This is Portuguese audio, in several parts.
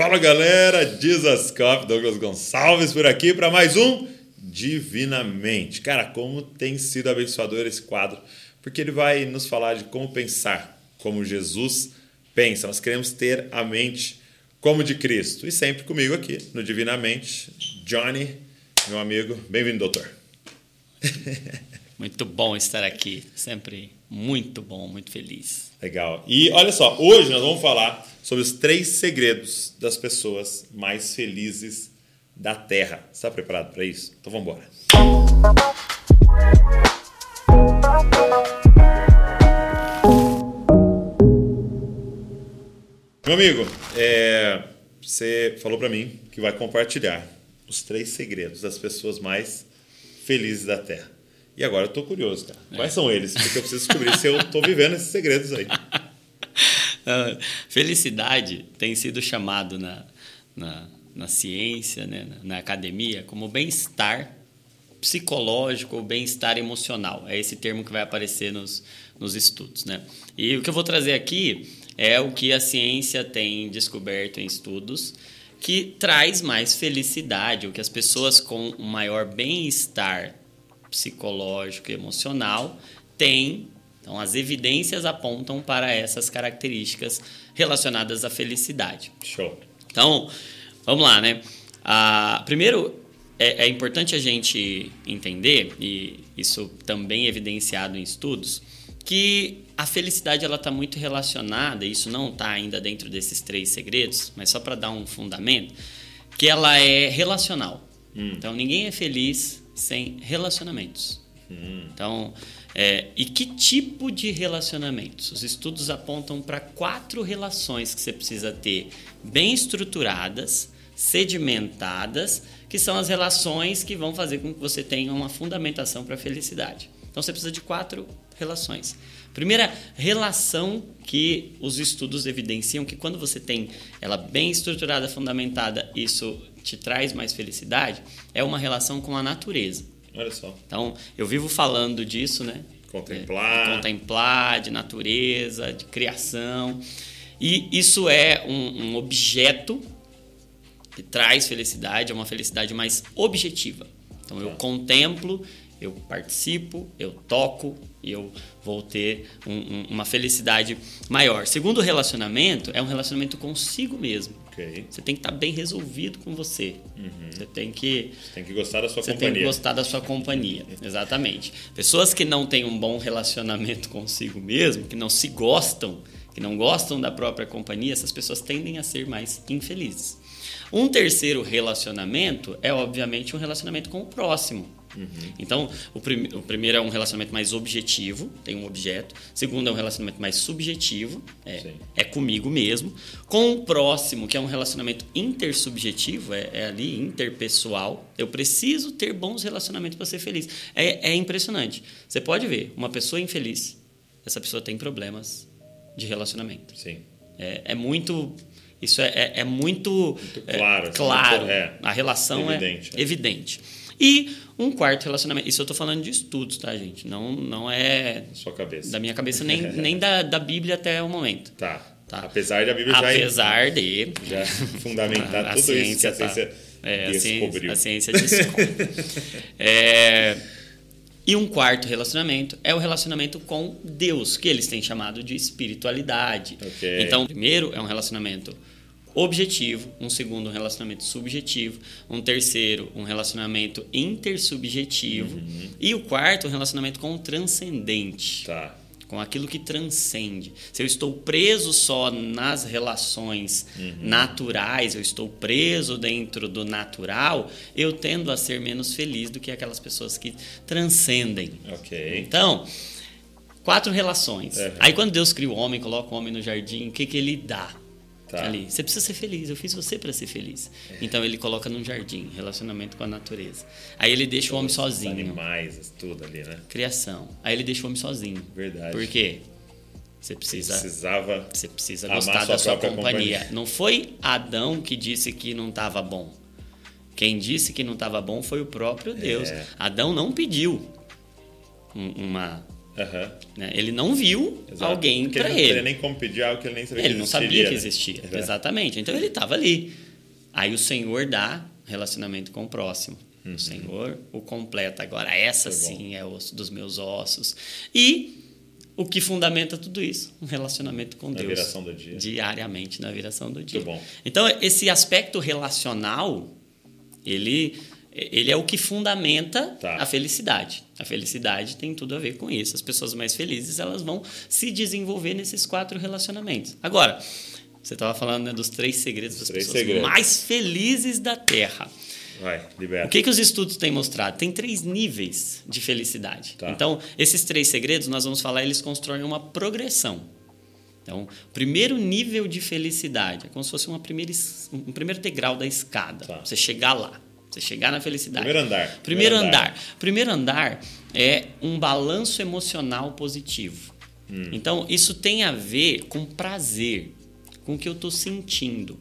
Fala galera, Jesus Douglas Gonçalves por aqui para mais um Divinamente. Cara, como tem sido abençoador esse quadro, porque ele vai nos falar de como pensar, como Jesus pensa. Nós queremos ter a mente como de Cristo. E sempre comigo aqui no Divinamente, Johnny, meu amigo. Bem-vindo, doutor. Muito bom estar aqui, sempre muito bom, muito feliz. Legal. E olha só, hoje nós vamos falar sobre os três segredos das pessoas mais felizes da Terra. Está preparado para isso? Então vamos embora. Meu amigo, é, você falou para mim que vai compartilhar os três segredos das pessoas mais felizes da Terra. E agora eu tô curioso, cara. É. Quais são eles? Porque eu preciso descobrir se eu tô vivendo esses segredos aí. Felicidade tem sido chamado na, na, na ciência, né, na, na academia, como bem-estar psicológico ou bem-estar emocional. É esse termo que vai aparecer nos, nos estudos. Né? E o que eu vou trazer aqui é o que a ciência tem descoberto em estudos que traz mais felicidade, o que as pessoas com um maior bem-estar psicológico e emocional têm. Então, as evidências apontam para essas características relacionadas à felicidade. Show. Então, vamos lá, né? Ah, primeiro, é, é importante a gente entender, e isso também é evidenciado em estudos, que a felicidade ela está muito relacionada, isso não está ainda dentro desses três segredos, mas só para dar um fundamento, que ela é relacional. Hum. Então ninguém é feliz sem relacionamentos. Hum. Então, é, e que tipo de relacionamentos? Os estudos apontam para quatro relações que você precisa ter bem estruturadas, sedimentadas, que são as relações que vão fazer com que você tenha uma fundamentação para a felicidade. Então você precisa de quatro relações. Primeira relação que os estudos evidenciam que quando você tem ela bem estruturada, fundamentada, isso te traz mais felicidade, é uma relação com a natureza. Olha só. Então, eu vivo falando disso, né? Contemplar. De contemplar, de natureza, de criação. E isso é um, um objeto que traz felicidade, é uma felicidade mais objetiva. Então, eu tá. contemplo eu participo, eu toco e eu vou ter um, um, uma felicidade maior. Segundo relacionamento, é um relacionamento consigo mesmo. Okay. Você tem que estar bem resolvido com você. Uhum. Você tem que. Você tem que gostar da sua você companhia. Você tem que gostar da sua companhia. Exatamente. Pessoas que não têm um bom relacionamento consigo mesmo, que não se gostam, que não gostam da própria companhia, essas pessoas tendem a ser mais infelizes. Um terceiro relacionamento é, obviamente, um relacionamento com o próximo. Uhum. Então, o, prim o, primeiro é um relacionamento mais objetivo, tem um objeto. O segundo é um relacionamento mais subjetivo, é, é comigo mesmo. Com o próximo, que é um relacionamento intersubjetivo, é, é ali interpessoal. Eu preciso ter bons relacionamentos para ser feliz. É, é impressionante. Você pode ver, uma pessoa infeliz, essa pessoa tem problemas de relacionamento. Sim. É, é muito isso é, é, é muito, muito, claro. É, claro. É, a relação evidente, é evidente. E um quarto relacionamento. Isso eu estou falando de estudos, tá, gente? Não, não é. Sua cabeça. Da minha cabeça, nem, nem da, da Bíblia até o momento. Tá. tá. Apesar da Bíblia Apesar já. de. Já fundamentar a, tudo ciência, isso que a ciência. Tá. É, descobriu. A ciência, a ciência é, e um quarto relacionamento é o relacionamento com Deus, que eles têm chamado de espiritualidade. Okay. Então, primeiro é um relacionamento objetivo, um segundo um relacionamento subjetivo, um terceiro um relacionamento intersubjetivo uhum. e o quarto um relacionamento com o transcendente. Tá. Com aquilo que transcende. Se eu estou preso só nas relações uhum. naturais, eu estou preso dentro do natural, eu tendo a ser menos feliz do que aquelas pessoas que transcendem. Ok. Então, quatro relações. Uhum. Aí quando Deus cria o homem, coloca o homem no jardim, o que, que ele dá? Tá. Ali. Você precisa ser feliz. Eu fiz você para ser feliz. É. Então ele coloca num jardim, relacionamento com a natureza. Aí ele deixa o homem sozinho. Animais, tudo ali, né? Criação. Aí ele deixa o homem sozinho. Verdade. Por quê? Você precisa. Você precisava. Você precisa gostar da sua companhia. companhia. Não foi Adão que disse que não estava bom. Quem disse que não estava bom foi o próprio Deus. É. Adão não pediu uma Aham. Né? Ele não viu Exato. alguém para ele. não ele. nem como pedir algo que ele nem sabia Ele que não existiria, sabia que né? existia. Exato. Exatamente. Então ele estava ali. Aí o Senhor dá relacionamento com o próximo. O Senhor o completa. Agora, essa sim é osso dos meus ossos. E o que fundamenta tudo isso? Um relacionamento com Na Deus. viração do dia. Diariamente, na viração do dia. Muito bom. Então, esse aspecto relacional, ele, ele é o que fundamenta Tá. a felicidade. A felicidade tem tudo a ver com isso. As pessoas mais felizes, elas vão se desenvolver nesses quatro relacionamentos. Agora, você estava falando né, dos três segredos das três pessoas segredos. mais felizes da Terra. Vai, libera. O que, que os estudos têm mostrado? Tem três níveis de felicidade. Tá. Então, esses três segredos, nós vamos falar, eles constroem uma progressão. Então, o primeiro nível de felicidade é como se fosse uma primeira, um primeiro degrau da escada. Tá. Você chegar lá. Você chegar na felicidade. Primeiro andar. Primeiro andar. Primeiro andar é um balanço emocional positivo. Hum. Então, isso tem a ver com prazer, com o que eu estou sentindo.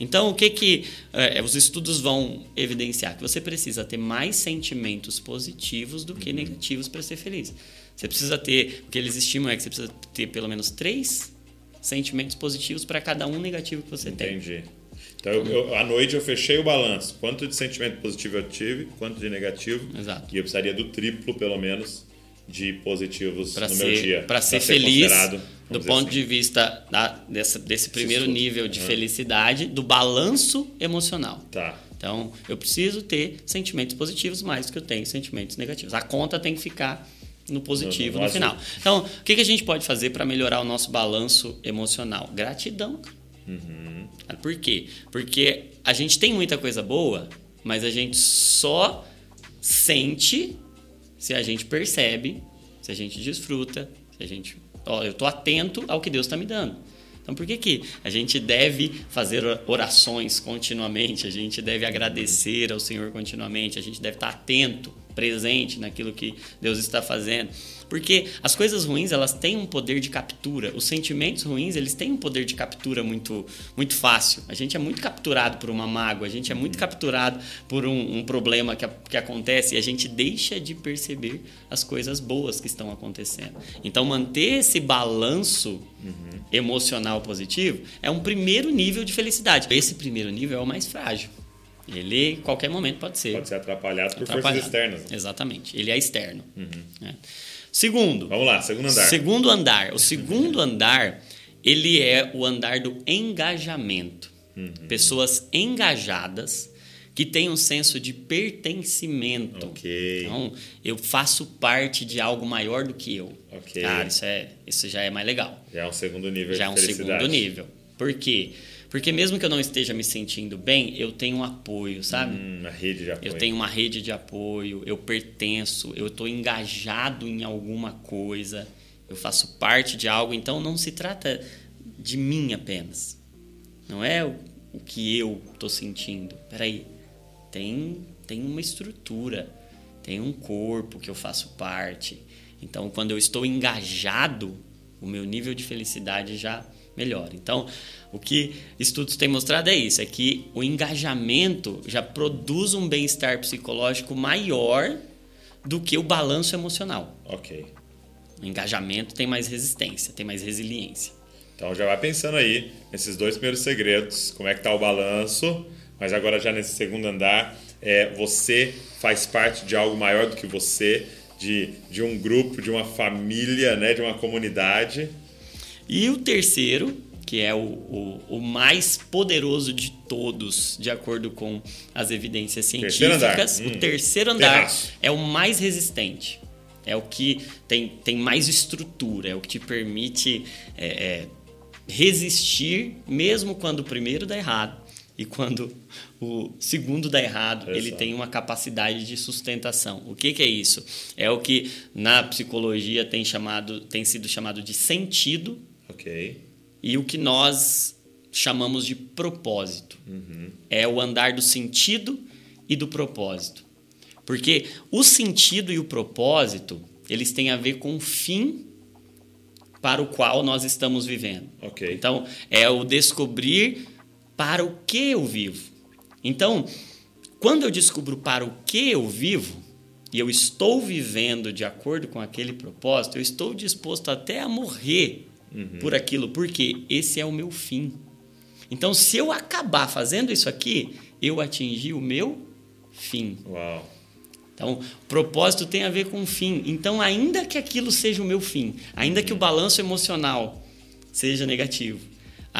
Então, o que, que eh, os estudos vão evidenciar? Que você precisa ter mais sentimentos positivos do Uhum. que negativos para ser feliz. Você precisa ter, o que eles estimam é que você precisa ter pelo menos três sentimentos positivos para cada um negativo que você tem. Entendi. Então, eu, eu- à noite eu fechei o balanço. Quanto de sentimento positivo eu tive, quanto de negativo. Exato. E eu precisaria do triplo, pelo menos, de positivos para no meu dia. ser, pra ser pra feliz do ponto assim. de vista da, dessa, desse primeiro nível de Uhum. felicidade, do balanço emocional. Tá. Então, eu preciso ter sentimentos positivos mais do que eu tenho sentimentos negativos. A conta tem que ficar no positivo No- no, no final. Então, o que, que a gente pode fazer para melhorar o nosso balanço emocional? Gratidão. cara. Uhum. Por quê? Porque a gente tem muita coisa boa, mas a gente só sente se a gente percebe, se a gente desfruta, se a gente. Ó, eu estou atento ao que Deus está me dando. Então, por que, que a gente deve fazer orações continuamente? A gente deve agradecer ao Senhor continuamente? A gente deve estar atento, presente naquilo que Deus está fazendo? Porque as coisas ruins, elas têm um poder de captura. Os sentimentos ruins, eles têm um poder de captura muito, muito fácil. A gente é muito capturado por uma mágoa, a gente é muito capturado por um, um problema que, a- que acontece e a gente deixa de perceber as coisas boas que estão acontecendo. Então, manter esse balanço emocional positivo é um primeiro nível de felicidade. Esse primeiro nível é o mais frágil. Ele, em qualquer momento, pode ser. Pode ser atrapalhado por atrapalhado. forças externas. né? Exatamente. Ele é externo. né? Segundo, Vamos lá, segundo andar. Segundo andar. O segundo andar, ele é o andar do engajamento. Uhum. Pessoas engajadas que têm um senso de pertencimento. Ok. Então, eu faço parte de algo maior do que eu. Ok. Cara, isso, é, isso já é mais legal. Já é um segundo nível Já é de um felicidade. segundo nível. Por quê? Porque mesmo que eu não esteja me sentindo bem, eu tenho um apoio, sabe? Hum, a rede de apoio. Eu tenho uma rede de apoio, eu pertenço, eu estou engajado em alguma coisa, eu faço parte de algo, então não se trata de mim apenas. Não é o, o que eu estou sentindo. Peraí, tem, tem uma estrutura, tem um corpo que eu faço parte. Então, quando eu estou engajado, o meu nível de felicidade já melhora. Então, o que estudos têm mostrado é isso, é que o engajamento já produz um bem-estar psicológico maior do que o balanço emocional. Ok. O engajamento tem mais resistência, tem mais resiliência. Então já vai pensando aí nesses dois primeiros segredos, como é que tá o balanço, mas agora já nesse segundo andar, é, você faz parte de algo maior do que você, de, de um grupo, de uma família, né, de uma comunidade. E o terceiro, que é o, o, o mais poderoso de todos, de acordo com as evidências Terceiro científicas, Hum. o terceiro andar Terraço. é o mais resistente. É o que tem, tem mais estrutura, é o que te permite é, é, resistir, mesmo quando o primeiro dá errado e quando o segundo dá errado, ele tem uma capacidade de sustentação. O que, que é isso? É o que na psicologia tem, chamado, tem sido chamado de sentido Ok. e o que nós chamamos de propósito. Uhum. É o andar do sentido e do propósito. Porque o sentido e o propósito, eles têm a ver com o fim para o qual nós estamos vivendo. Ok. Então, é o descobrir para o que eu vivo. Então, quando eu descubro para o que eu vivo, e eu estou vivendo de acordo com aquele propósito, eu estou disposto até a morrer uhum. por aquilo, porque esse é o meu fim. Então, se eu acabar fazendo isso aqui, eu atingi o meu fim. Uau. Então, propósito tem a ver com fim. Então, ainda que aquilo seja o meu fim, ainda que o balanço emocional seja negativo,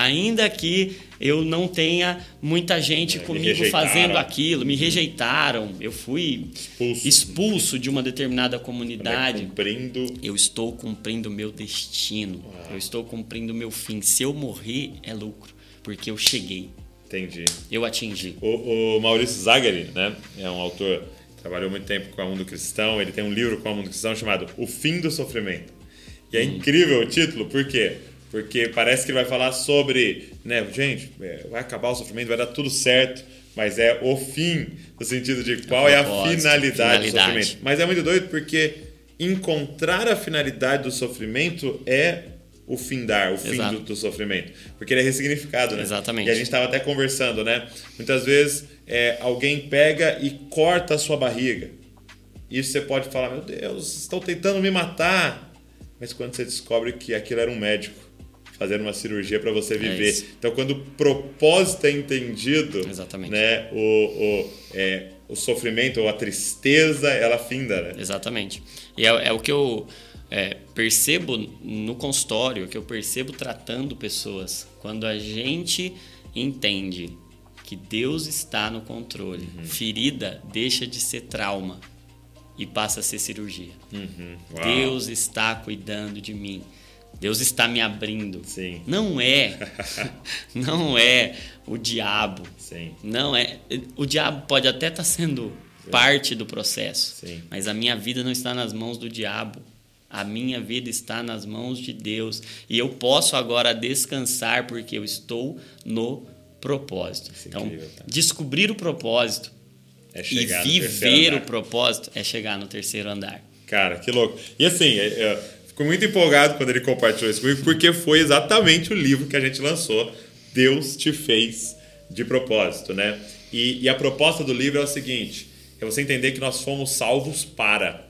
ainda que eu não tenha muita gente é, comigo fazendo aquilo, me rejeitaram, eu fui expulso, expulso de uma determinada comunidade. Cumprindo... Eu estou cumprindo o meu destino, eu estou cumprindo o meu fim. Se eu morrer, é lucro, porque eu cheguei. Entendi. Eu atingi. O, o Maurício Zagari, né, é um autor trabalhou muito tempo com o mundo cristão. Ele tem um livro com o mundo cristão chamado O Fim do Sofrimento. E é hum. incrível o título, por quê? Porque parece que vai falar sobre, né, gente, é, vai acabar o sofrimento, vai dar tudo certo, mas é o fim, no sentido de qual é a finalidade, finalidade, do sofrimento. Mas é muito doido porque encontrar a finalidade do sofrimento é o findar, o fim do, do, sofrimento. Porque ele é ressignificado, né? Exatamente. E a gente estava até conversando, né? Muitas vezes é, alguém pega e corta a sua barriga. E você pode falar, meu Deus, estão tentando me matar. Mas quando você descobre que aquilo era um médico fazendo uma cirurgia para você é viver. É então, quando o propósito é entendido, Exatamente. né, o, o, é, o sofrimento ou a tristeza, ela finda, né? Exatamente. E é, é o que eu é, percebo no consultório, que eu percebo tratando pessoas, quando a gente entende que Deus está no controle, uhum. ferida deixa de ser trauma e passa a ser cirurgia. Uhum. Deus está cuidando de mim. Deus está me abrindo. Sim. Não é, não é o diabo. Sim. Não é. O diabo pode até estar sendo parte do processo, Sim. mas a minha vida não está nas mãos do diabo. A minha vida está nas mãos de Deus e eu posso agora descansar porque eu estou no propósito. É então, incrível, tá? descobrir o propósito é e viver o propósito é chegar no terceiro andar. Cara, que louco. E assim, eu fico muito empolgado quando ele compartilhou isso comigo, porque foi exatamente o livro que a gente lançou, Deus te fez de propósito, né? E, e a proposta do livro é o seguinte: é você entender que nós fomos salvos para.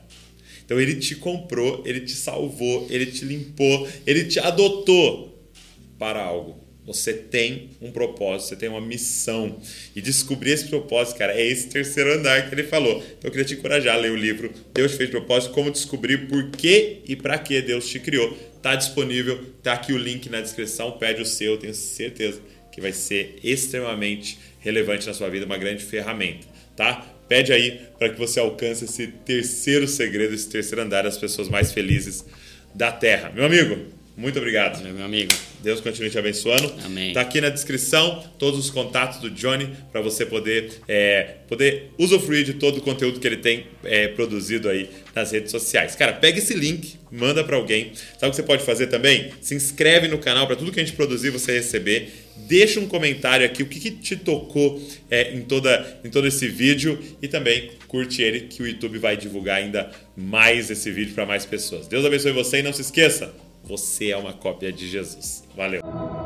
Então ele te comprou, ele te salvou, ele te limpou, ele te adotou para algo. Você tem um propósito, você tem uma missão. E descobrir esse propósito, cara, é esse terceiro andar que ele falou. Então eu queria te encorajar a ler o livro Deus fez propósito, como descobrir por que e para que Deus te criou. Tá disponível, tá aqui o link na descrição, pede o seu, tenho certeza que vai ser extremamente relevante na sua vida, uma grande ferramenta, tá? Pede aí para que você alcance esse terceiro segredo, esse terceiro andar das pessoas mais felizes da Terra. Meu amigo, muito obrigado. Meu amigo. Deus continue te abençoando. Amém. Tá aqui na descrição todos os contatos do Johnny para você poder, é, poder usufruir de todo o conteúdo que ele tem é, produzido aí nas redes sociais. Cara, pega esse link, manda para alguém. Sabe o que você pode fazer também? Se inscreve no canal para tudo que a gente produzir você receber. Deixa um comentário aqui o que, que te tocou é, em, toda, em todo esse vídeo e também curte ele que o YouTube vai divulgar ainda mais esse vídeo para mais pessoas. Deus abençoe você e não se esqueça, você é uma cópia de Jesus. Valeu!